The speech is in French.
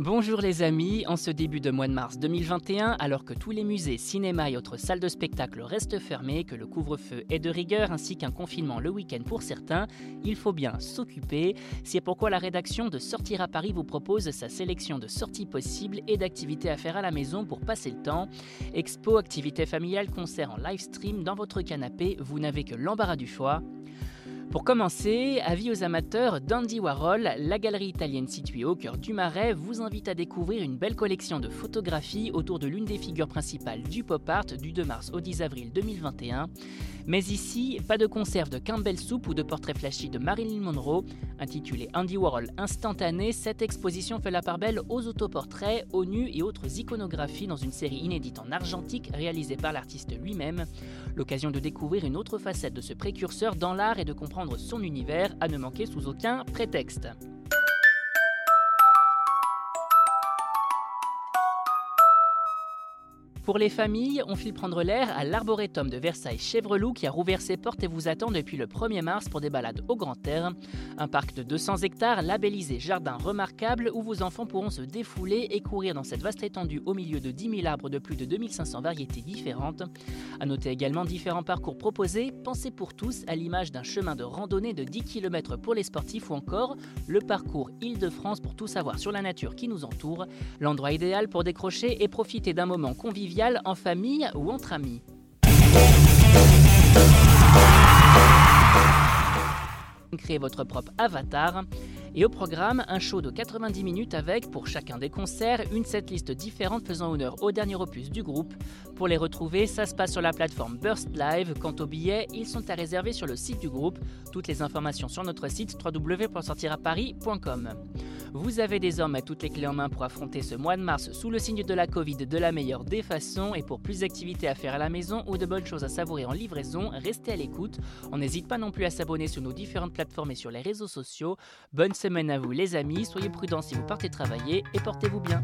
Bonjour les amis, en ce début de mois de mars 2021, alors que tous les musées, cinémas et autres salles de spectacle restent fermés, que le couvre-feu est de rigueur ainsi qu'un confinement le week-end pour certains, il faut bien s'occuper. C'est pourquoi la rédaction de Sortir à Paris vous propose sa sélection de sorties possibles et d'activités à faire à la maison pour passer le temps. Expo, activités familiales, concerts en live stream dans votre canapé, vous n'avez que l'embarras du choix. Pour commencer, avis aux amateurs d'Andy Warhol, la galerie italienne située au cœur du Marais vous invite à découvrir une belle collection de photographies autour de l'une des figures principales du pop art du 2 mars au 10 avril 2021. Mais ici, pas de conserve de Campbell Soup ou de portrait flashy de Marilyn Monroe. Intitulée Andy Warhol instantané, cette exposition fait la part belle aux autoportraits, aux nus et autres iconographies dans une série inédite en argentique réalisée par l'artiste lui-même. L'occasion de découvrir une autre facette de ce précurseur dans l'art et de comprendre son univers à ne manquer sous aucun prétexte. Pour les familles, on file prendre l'air à l'Arboretum de Versailles-Chevreloup qui a rouvert ses portes et vous attend depuis le 1er mars pour des balades au grand air. Un parc de 200 hectares labellisé jardin remarquable où vos enfants pourront se défouler et courir dans cette vaste étendue au milieu de 10 000 arbres de plus de 2500 variétés différentes. A noter également différents parcours proposés, pensés pour tous à l'image d'un chemin de randonnée de 10 km pour les sportifs ou encore le parcours Île-de-France pour tout savoir sur la nature qui nous entoure. L'endroit idéal pour décrocher et profiter d'un moment en famille ou entre amis. Créez votre propre avatar. Et au programme, un show de 90 minutes avec, pour chacun des concerts, une setlist différente faisant honneur au dernier opus du groupe. Pour les retrouver, ça se passe sur la plateforme Burst Live. Quant aux billets, ils sont à réserver sur le site du groupe. Toutes les informations sur notre site www.sortiraparis.com. Vous avez désormais toutes les clés en main pour affronter ce mois de mars sous le signe de la Covid de la meilleure des façons et pour plus d'activités à faire à la maison ou de bonnes choses à savourer en livraison, restez à l'écoute. On n'hésite pas non plus à s'abonner sur nos différentes plateformes et sur les réseaux sociaux. Bonne semaine à vous les amis, soyez prudents si vous partez travailler et portez-vous bien.